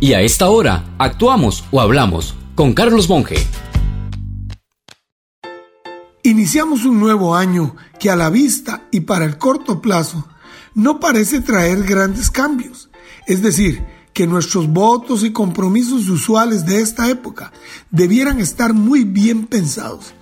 Y a esta hora, actuamos o hablamos con Carlos Monge. Iniciamos un nuevo año que a la vista y para el corto plazo no parece traer grandes cambios. Es decir, que nuestros votos y compromisos usuales de esta época debieran estar muy bien pensados.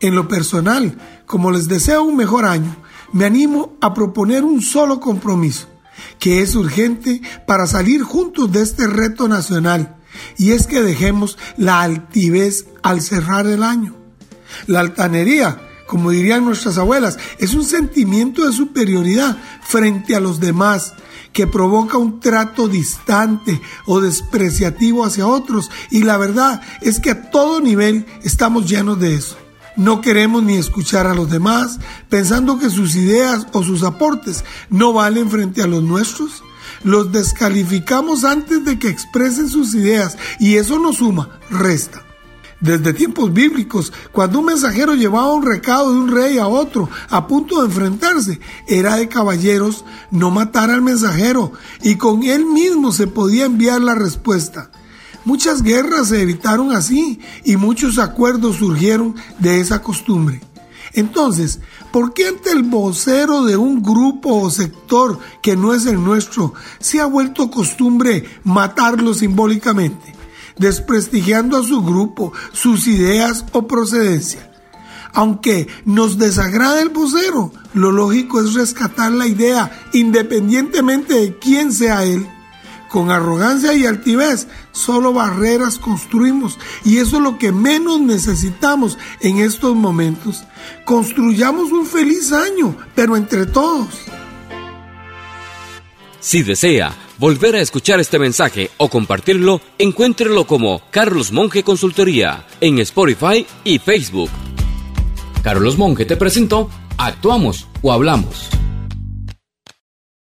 En lo personal, como les deseo un mejor año, me animo a proponer un solo compromiso que es urgente para salir juntos de este reto nacional, y es que dejemos la altivez al cerrar el año. La altanería, como dirían nuestras abuelas, es un sentimiento de superioridad frente a los demás que provoca un trato distante o despreciativo hacia otros y la verdad es que a todo nivel estamos llenos de eso. No queremos ni escuchar a los demás, pensando que sus ideas o sus aportes no valen frente a los nuestros. Los descalificamos antes de que expresen sus ideas y eso no suma, resta. Desde tiempos bíblicos, cuando un mensajero llevaba un recado de un rey a otro a punto de enfrentarse, era de caballeros no matar al mensajero y con él mismo se podía enviar la respuesta. Muchas guerras se evitaron así y muchos acuerdos surgieron de esa costumbre. Entonces, ¿por qué ante el vocero de un grupo o sector que no es el nuestro se ha vuelto costumbre matarlo simbólicamente, desprestigiando a su grupo, sus ideas o procedencia? Aunque nos desagrada el vocero, lo lógico es rescatar la idea independientemente de quién sea él con arrogancia y altivez, solo barreras construimos y eso es lo que menos necesitamos en estos momentos. Construyamos un feliz año, pero entre todos. Si desea volver a escuchar este mensaje o compartirlo, encuéntrelo como Carlos Monge Consultoría en Spotify y Facebook. Carlos Monge te presentó Actuamos o Hablamos.